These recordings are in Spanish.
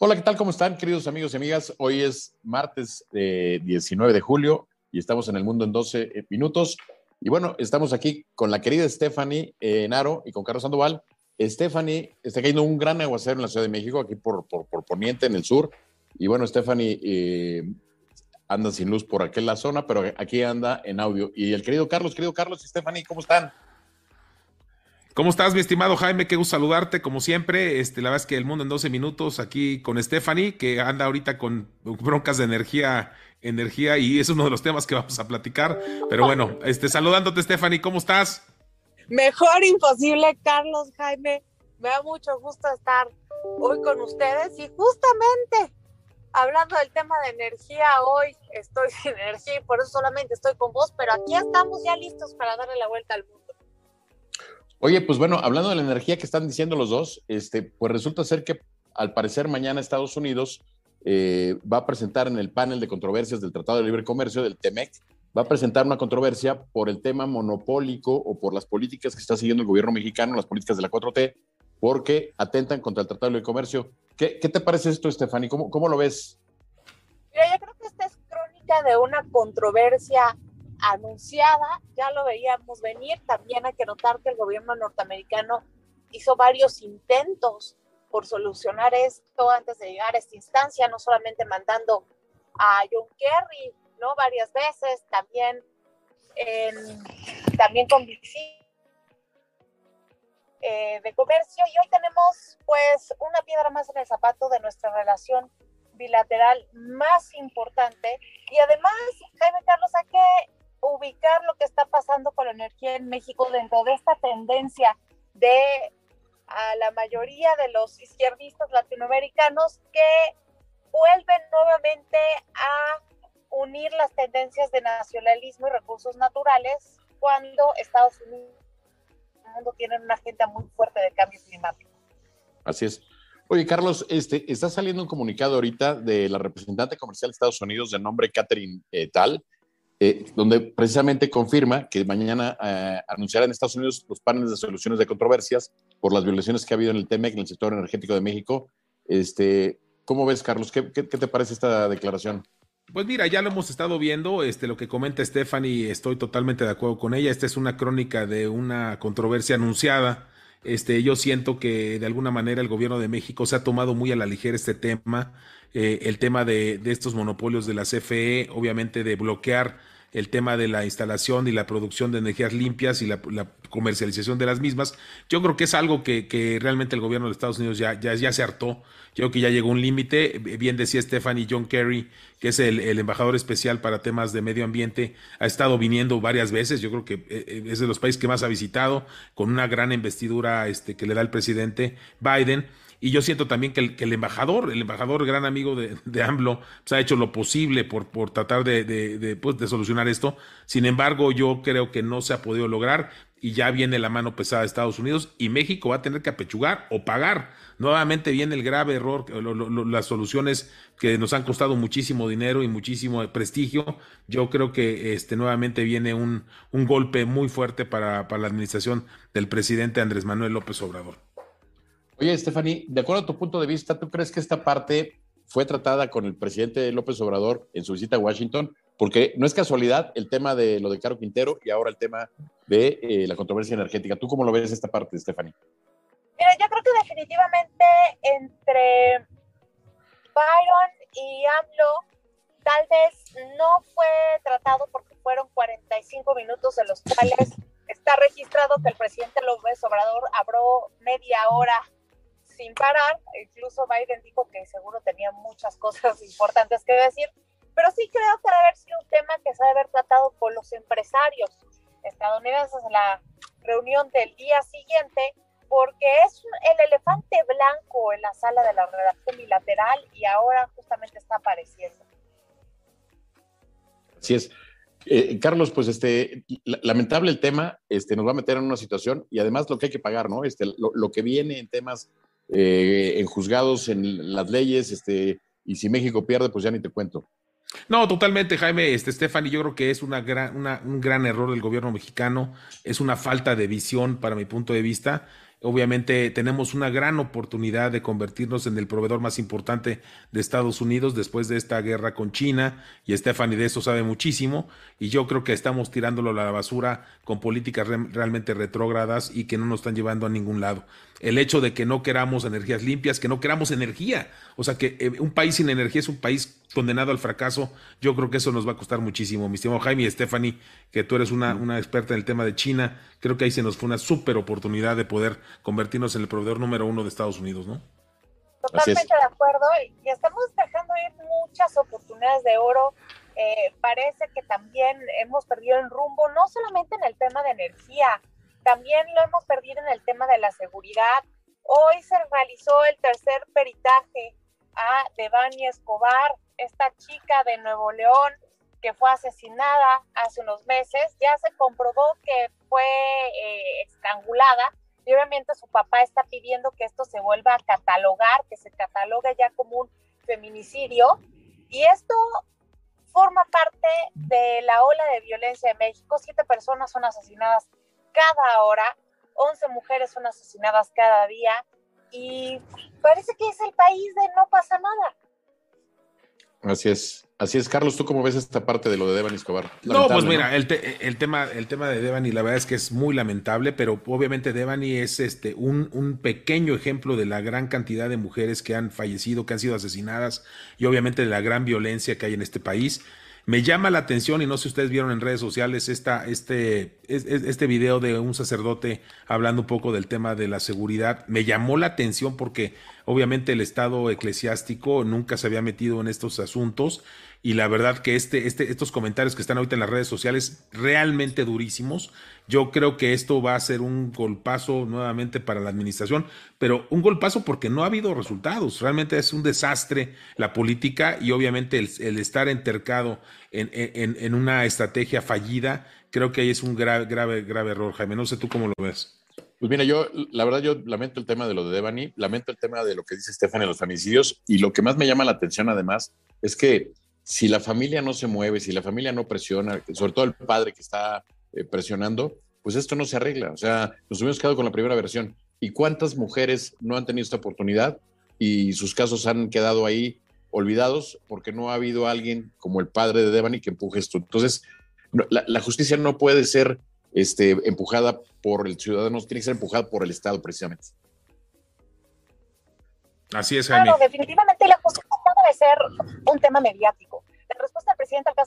Hola, ¿qué tal? ¿Cómo están, queridos amigos y amigas? Hoy es martes 19 de julio y estamos en el mundo en 12 eh, minutos. Y bueno, estamos aquí con la querida Stephanie eh, Naro y con Carlos Sandoval. Stephanie, está cayendo un gran aguacero en la Ciudad de México, aquí por, por, Poniente, en el sur. Y bueno, Stephanie eh, anda sin luz por aquella zona, pero aquí anda en audio. Y el querido Carlos, querido Carlos y Stephanie, ¿cómo están? ¿Cómo estás, mi estimado Jaime? Qué gusto saludarte, como siempre. Este, la verdad es que el mundo en 12 minutos aquí con Stephanie, que anda ahorita con broncas de energía, energía, y es uno de los temas que vamos a platicar. Pero bueno, este, saludándote, Stephanie, ¿cómo estás? Mejor imposible, Carlos, Jaime. Me da mucho gusto estar hoy con ustedes y justamente hablando del tema de energía, hoy estoy sin energía y por eso solamente estoy con vos, pero aquí estamos ya listos para darle la vuelta al mundo. Oye, pues bueno, hablando de la energía que están diciendo los dos, este, pues resulta ser que al parecer mañana Estados Unidos eh, va a presentar en el panel de controversias del Tratado de Libre Comercio, del TEMEC, va a presentar una controversia por el tema monopólico o por las políticas que está siguiendo el gobierno mexicano, las políticas de la 4T, porque atentan contra el Tratado de Libre Comercio. ¿Qué, te parece esto, Estefani? ¿Cómo, ¿Cómo lo ves? Mira, yo creo que esta es crónica de una controversia anunciada, ya lo veíamos venir. También hay que notar que el gobierno norteamericano hizo varios intentos por solucionar esto antes de llegar a esta instancia, no solamente mandando a John Kerry, ¿no? Varias veces, también, también con eh, de comercio. Y hoy tenemos, pues, una piedra más en el zapato de nuestra relación bilateral más importante. Y además, Jaime Carlos, hay que ubicar lo que está pasando con la energía en México dentro de esta tendencia de a la mayoría de los izquierdistas latinoamericanos que vuelven nuevamente a unir las tendencias de nacionalismo y recursos naturales cuando Estados Unidos y el mundo tienen una agenda muy fuerte de cambio climático. Así es. Oye, Carlos, este, está saliendo un comunicado ahorita de la representante comercial de Estados Unidos de nombre Catherine eh, Tal, eh, donde precisamente confirma que mañana eh, en Estados Unidos los paneles de soluciones de controversias por las violaciones que ha habido en el TEMEC, en el sector energético de México. Este, ¿Cómo ves, Carlos? ¿Qué, qué, te parece esta declaración? Pues mira, ya lo hemos estado viendo, este, lo que comenta Stephanie, estoy totalmente de acuerdo con ella. Esta es una crónica de una controversia anunciada. Este, yo siento que de alguna manera el gobierno de México se ha tomado muy a la ligera este tema, eh, el tema de, de, estos monopolios de la CFE, obviamente de bloquear el tema de la instalación y la producción de energías limpias y la, comercialización de las mismas. Yo creo que es algo que, realmente el gobierno de Estados Unidos ya, ya, ya se hartó. Yo creo que ya llegó un límite. Bien decía Stephanie John Kerry, que es el, embajador especial para temas de medio ambiente, ha estado viniendo varias veces. Yo creo que eh, eh, es de los países que más ha visitado, con una gran investidura este, que le da el presidente Biden. Y yo siento también que el, embajador, el embajador gran amigo de, de AMLO, pues, ha hecho lo posible por, por tratar de, de, pues, de, solucionar esto. Sin embargo, yo creo que no se ha podido lograr y ya viene la mano pesada de Estados Unidos y México va a tener que apechugar o pagar. Nuevamente viene el grave error, las soluciones que nos han costado muchísimo dinero y muchísimo prestigio. Yo creo que este, nuevamente viene un, golpe muy fuerte para, para la administración del presidente Andrés Manuel López Obrador. Oye, Stephanie, de acuerdo a tu punto de vista, ¿tú crees que esta parte fue tratada con el presidente López Obrador en su visita a Washington? Porque no es casualidad el tema de lo de Caro Quintero y ahora el tema de eh, la controversia energética. ¿Tú cómo lo ves esta parte, Stephanie? Mira, yo creo que definitivamente entre Byron y AMLO tal vez no fue tratado porque fueron 45 minutos de los cuales está registrado que el presidente López Obrador habló media hora sin parar. Incluso Biden dijo que seguro tenía muchas cosas importantes que decir, pero sí creo que debe haber sido un tema que se debe haber tratado con los empresarios estadounidenses en la reunión del día siguiente, porque es el elefante blanco en la sala de la relación bilateral y ahora justamente está apareciendo. Así es. Eh, Carlos, pues este, lamentable el tema, este, nos va a meter en una situación y además lo que hay que pagar, ¿no? Este, lo que viene en temas eh, en juzgados, en las leyes, este, y si México pierde, pues ya ni te cuento. No, totalmente, Jaime, este, Stephanie, yo creo que es una gran, un gran error del gobierno mexicano, es una falta de visión para mi punto de vista. Obviamente tenemos una gran oportunidad de convertirnos en el proveedor más importante de Estados Unidos después de esta guerra con China y Stephanie de eso sabe muchísimo y yo creo que estamos tirándolo a la basura con políticas realmente retrógradas y que no nos están llevando a ningún lado. El hecho de que no queramos energías limpias, que no queramos energía, o sea que eh, un país sin energía es un país condenado al fracaso, yo creo que eso nos va a costar muchísimo. Mi estimado Jaime y Stephanie, que tú eres una, una experta en el tema de China, creo que ahí se nos fue una súper oportunidad de poder convertirnos en el proveedor número uno de Estados Unidos, ¿no? Totalmente de acuerdo y estamos dejando ir muchas oportunidades de oro. Eh, parece que también hemos perdido el rumbo, no solamente en el tema de energía, también lo hemos perdido en el tema de la seguridad. Hoy se realizó el tercer peritaje a Devani Escobar, esta chica de Nuevo León que fue asesinada hace unos meses. Ya se comprobó que fue eh, estrangulada y obviamente su papá está pidiendo que esto se vuelva a catalogar, que se catalogue ya como un feminicidio. Y esto forma parte de la ola de violencia en México. Siete personas son asesinadas cada hora, once mujeres son asesinadas cada día y parece que es el país de no pasa nada. Así es. Así es, Carlos, ¿tú cómo ves esta parte de lo de Devani Escobar? No, pues mira, El, tema, el tema de Devani, la verdad es que es muy lamentable, pero obviamente Devani es este, un, un, pequeño ejemplo de la gran cantidad de mujeres que han fallecido, que han sido asesinadas y obviamente de la gran violencia que hay en este país. Me llama la atención, y no sé si ustedes vieron en redes sociales esta, este, este video de un sacerdote hablando un poco del tema de la seguridad. Me llamó la atención porque obviamente el Estado eclesiástico nunca se había metido en estos asuntos y la verdad que este, este, estos comentarios que están ahorita en las redes sociales realmente durísimos. Yo creo que esto va a ser un golpazo nuevamente para la administración, pero un golpazo porque no ha habido resultados. Realmente es un desastre la política y obviamente el, estar entercado en, una estrategia fallida, creo que ahí es un grave, grave, grave error, Jaime. No sé tú cómo lo ves. Pues mira, yo, la verdad, yo lamento el tema de lo de Devani, lamento el tema de lo que dice Estefan en los femicidios, y lo que más me llama la atención, además, es que si la familia no se mueve, si la familia no presiona, sobre todo el padre que está eh, presionando, pues esto no se arregla. O sea, nos hemos quedado con la primera versión. ¿Y cuántas mujeres no han tenido esta oportunidad y sus casos han quedado ahí olvidados porque no ha habido alguien como el padre de Devani que empuje esto? Entonces, la, justicia no puede ser este, empujada por el ciudadano, tiene que ser empujada por el Estado precisamente. Así es, Jaime. Claro, definitivamente la justicia no debe ser un tema mediático.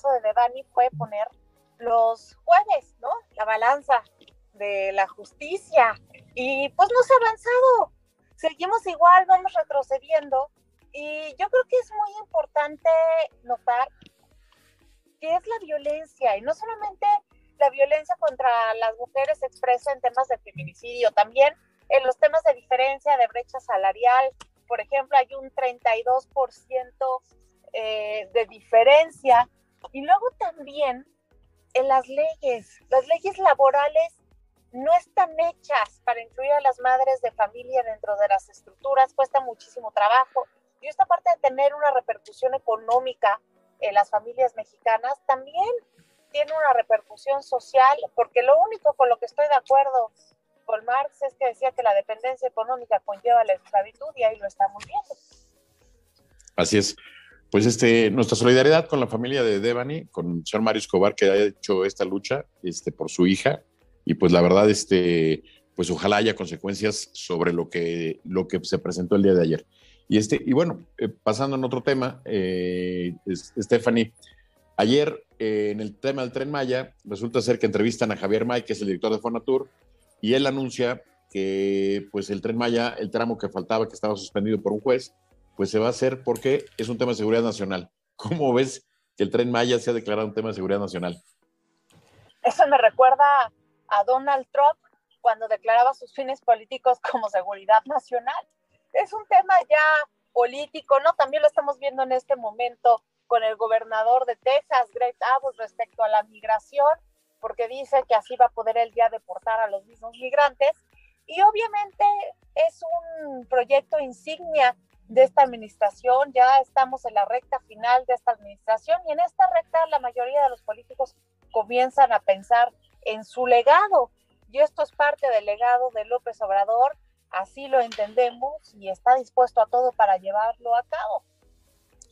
Caso de Devani fue poner los jueves, ¿no? La balanza de la justicia. Y pues no se ha avanzado. Seguimos igual, vamos retrocediendo. Y yo creo que es muy importante notar que es la violencia, y no solamente la violencia contra las mujeres se expresa en temas de feminicidio, también en los temas de diferencia, de brecha salarial, por ejemplo, hay un 32% eh, de diferencia. Y luego también en las leyes, las leyes laborales no están hechas para incluir a las madres de familia dentro de las estructuras, cuesta muchísimo trabajo. Y esta parte de tener una repercusión económica en las familias mexicanas también tiene una repercusión social, porque lo único con lo que estoy de acuerdo Marx es que decía que la dependencia económica conlleva la esclavitud y ahí lo estamos viendo. Así es. Pues este, nuestra solidaridad con la familia de Devani, con el señor Mario Escobar, que ha hecho esta lucha este, por su hija, y pues la verdad, este, pues ojalá haya consecuencias sobre lo que, lo que se presentó el día de ayer. Y, este, y bueno, eh, pasando en otro tema, eh, Stephanie, ayer eh, en el tema del tren Maya, resulta ser que entrevistan a Javier May, que es el director de Fonatur, y él anuncia que pues el tren Maya, el tramo que faltaba, que estaba suspendido por un juez, pues se va a hacer porque es un tema de seguridad nacional. ¿Cómo ves que el tren Maya se ha declarado un tema de seguridad nacional? Eso me recuerda a Donald Trump cuando declaraba sus fines políticos como seguridad nacional. Es un tema ya político, ¿no? También lo estamos viendo en este momento con el gobernador de Texas, Greg Abbott, respecto a la migración porque dice que así va a poder él ya deportar a los mismos migrantes. Y obviamente es un proyecto insignia de esta administración, ya estamos en la recta final de esta administración y en esta recta la mayoría de los políticos comienzan a pensar en su legado y esto es parte del legado de López Obrador, así lo entendemos y está dispuesto a todo para llevarlo a cabo.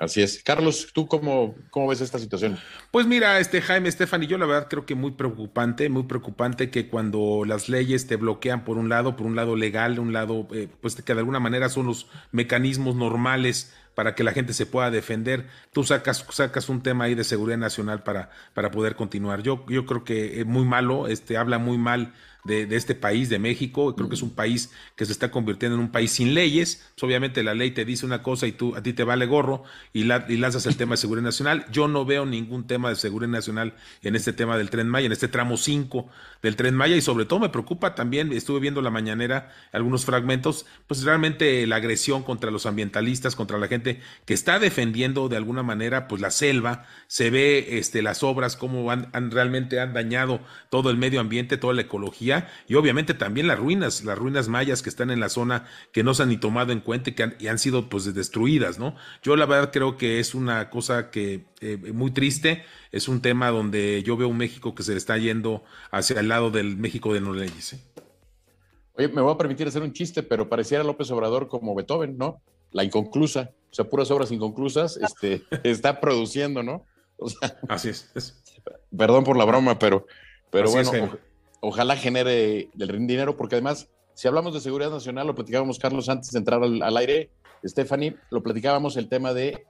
Así es. Carlos, ¿tú cómo, cómo ves esta situación? Pues mira, este Jaime, Estefan yo la verdad creo que muy preocupante, muy preocupante que cuando las leyes te bloquean por un lado, por un lado legal, un lado, eh, pues que de alguna manera son los mecanismos normales para que la gente se pueda defender, tú sacas, sacas un tema ahí de seguridad nacional para, para poder continuar. Yo, yo creo que es muy malo, este, habla muy mal de, este país, de México. Creo que es un país que se está convirtiendo en un país sin leyes. Pues, obviamente la ley te dice una cosa y tú a ti te vale gorro y, lanzas el tema de seguridad nacional. Yo no veo ningún tema de seguridad nacional en este tema del tren Maya, en este tramo 5 del tren Maya y sobre todo me preocupa también, estuve viendo la mañanera algunos fragmentos, pues realmente la agresión contra los ambientalistas, contra la gente que está defendiendo de alguna manera pues la selva, se ve este, las obras, cómo han, realmente han dañado todo el medio ambiente, toda la ecología y obviamente también las ruinas, las ruinas mayas que están en la zona que no se han ni tomado en cuenta y que han, y han sido pues destruidas, ¿no? Yo la verdad creo que es una cosa que eh, muy triste, es un tema donde yo veo un México que se le está yendo hacia el lado del México de no leyes. ¿eh? Oye, me voy a permitir hacer un chiste, pero pareciera López Obrador como Beethoven, ¿no? La inconclusa, o sea, puras obras inconclusas, este, está produciendo, ¿no? Así es, Perdón por la broma, pero, pero bueno, ojalá genere el dinero, porque además, si hablamos de seguridad nacional, lo platicábamos, Carlos, antes de entrar al, aire, Stephanie, lo platicábamos el tema de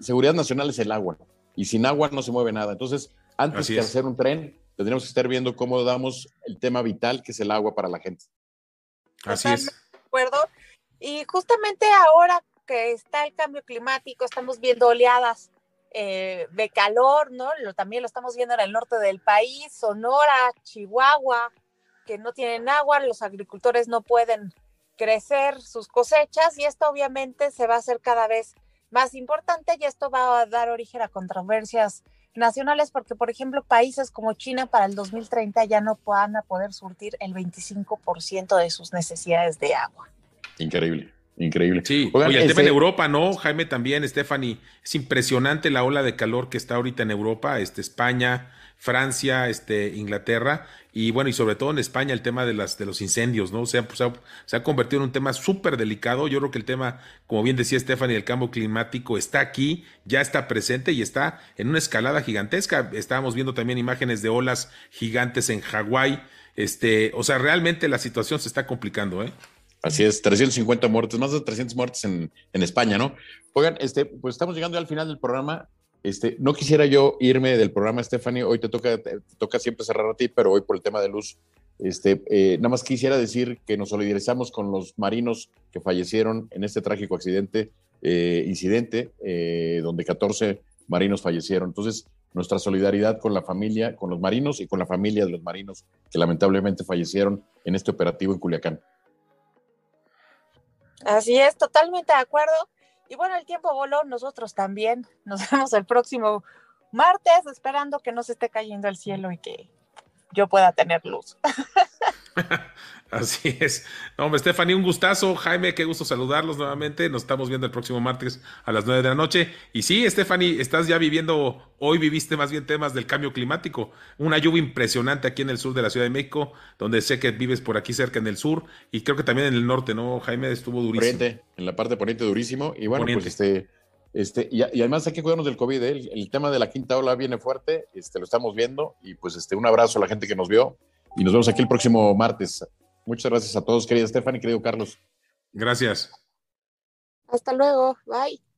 seguridad nacional es el agua, y sin agua no se mueve nada. Entonces, antes de hacer un tren, tendríamos que estar viendo cómo damos el tema vital, que es el agua para la gente. Así es. De acuerdo. Y justamente ahora que está el cambio climático, estamos viendo oleadas eh, de calor, ¿no? Lo, también lo estamos viendo en el norte del país, Sonora, Chihuahua, que no tienen agua, los agricultores no pueden crecer sus cosechas y esto obviamente se va a hacer cada vez más importante y esto va a dar origen a controversias nacionales porque, por ejemplo, países como China para el 2030 ya no van a poder surtir el 25% de sus necesidades de agua. Increíble. Increíble. Sí, Oigan, el tema en Europa, ¿no? Jaime también, Stephanie, es impresionante la ola de calor que está ahorita en Europa, este, España, Francia, este, Inglaterra, y bueno, y sobre todo en España el tema de, las, de los incendios, ¿no? O sea, pues, se ha convertido en un tema súper delicado. Yo creo que el tema, como bien decía Stephanie, el cambio climático está aquí, ya está presente y está en una escalada gigantesca. Estábamos viendo también imágenes de olas gigantes en Hawái. Este, o sea, realmente la situación se está complicando, ¿eh? Así es, 350 muertes, más de 300 muertes en, España, ¿no? Oigan, este, pues estamos llegando al final del programa. Este, no quisiera yo irme del programa, Stephanie. Hoy te toca, toca siempre cerrar a ti, pero hoy por el tema de luz, este, eh, nada más quisiera decir que nos solidarizamos con los marinos que fallecieron en este trágico accidente, eh, incidente, eh, donde 14 marinos fallecieron. Entonces, nuestra solidaridad con la familia, con los marinos y con la familia de los marinos que lamentablemente fallecieron en este operativo en Culiacán. Así es, totalmente de acuerdo. Y bueno, el tiempo voló, nosotros también. Nos vemos el próximo martes, esperando que no se esté cayendo el cielo y que yo pueda tener luz. Así es. hombre, Stephanie, un gustazo. Jaime, qué gusto saludarlos nuevamente. Nos estamos viendo el próximo martes a las nueve de la noche. Y sí, Stephanie, estás ya viviendo, hoy viviste más bien temas del cambio climático. Una lluvia impresionante aquí en el sur de la Ciudad de México, donde sé que vives por aquí cerca en el sur y creo que también en el norte, ¿no? Jaime estuvo durísimo. Poniente, en la parte poniente durísimo. Y bueno, pues este. Este, y, además hay que cuidarnos del COVID, ¿eh? el, tema de la quinta ola viene fuerte, este, lo estamos viendo y pues este, un abrazo a la gente que nos vio y nos vemos aquí el próximo martes. Muchas gracias a todos, querida Stephanie, querido Carlos. Gracias. Hasta luego. Bye.